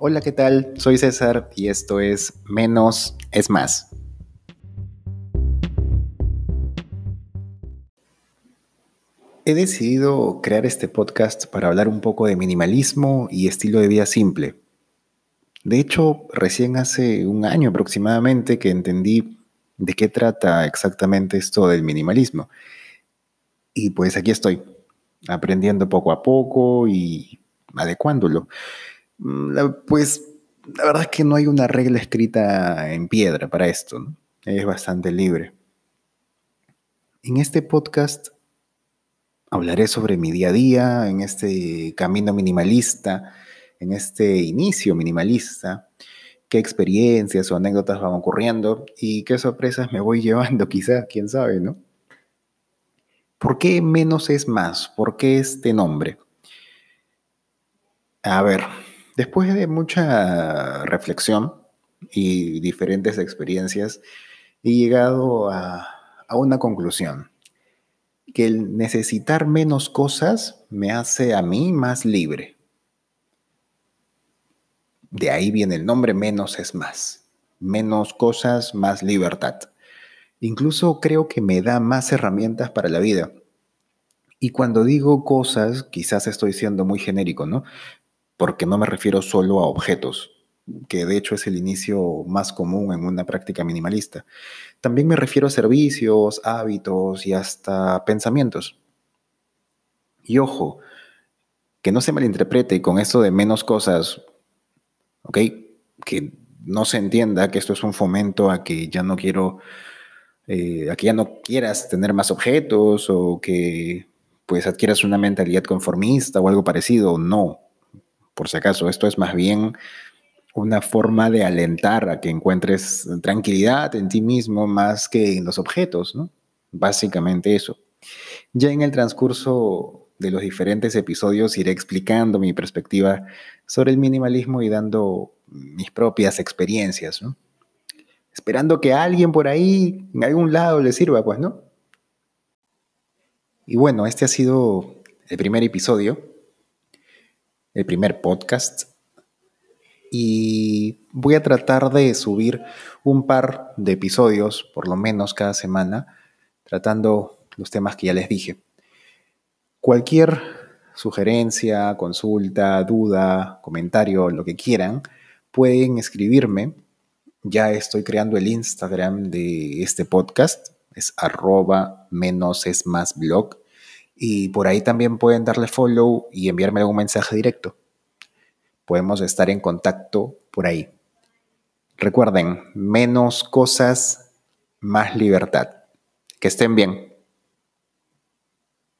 Hola, ¿qué tal? Soy César y esto es Menos es Más. He decidido crear este podcast para hablar un poco de minimalismo y estilo de vida simple. De hecho, recién hace un año aproximadamente que entendí de qué trata exactamente esto del minimalismo. Y pues aquí estoy, aprendiendo poco a poco y adecuándolo. Mm, pues la verdad es que no hay una regla escrita en piedra para esto, es bastante libre. En este podcast hablaré sobre mi día a día, en este camino minimalista, en este inicio minimalista, qué experiencias o anécdotas van ocurriendo y qué sorpresas me voy llevando, quizás, quién sabe, ¿no? ¿Por qué menos es más? ¿Por qué este nombre? A ver, Después de mucha reflexión y diferentes experiencias, he llegado a, una conclusión, que el necesitar menos cosas me hace a mí más libre. De ahí viene el nombre menos es más. Menos cosas, más libertad. Incluso creo que me da más herramientas para la vida. Y cuando digo cosas, quizás estoy siendo muy genérico, ¿no? Porque no me refiero solo a objetos, que de hecho es el inicio más común en una práctica minimalista. También me refiero a servicios, hábitos y hasta pensamientos. Y ojo, que no se malinterprete con esto de menos cosas, ¿ok? Que no se entienda que esto es un fomento a que ya no quiero, eh, ya no quieras tener más objetos o que pues adquieras una mentalidad conformista o algo parecido. No, por si acaso. Esto es más bien una forma de alentar a que encuentres tranquilidad en ti mismo más que en los objetos, ¿no? Básicamente eso. Ya en el transcurso de los diferentes episodios iré explicando mi perspectiva sobre el minimalismo y dando mis propias experiencias, ¿no? Esperando que alguien por ahí, en algún lado, le sirva, pues, ¿no? Y bueno, este ha sido el primer episodio el primer podcast. Y voy a tratar de subir un par de episodios, por lo menos cada semana, tratando los temas que ya les dije. Cualquier sugerencia, consulta, duda, comentario, lo que quieran, pueden escribirme. Ya estoy creando el Instagram de este podcast. Es arroba menos es más blog. Y por ahí también pueden darle follow y enviarme algún mensaje directo. Podemos estar en contacto por ahí. Recuerden, menos cosas, más libertad. Que estén bien.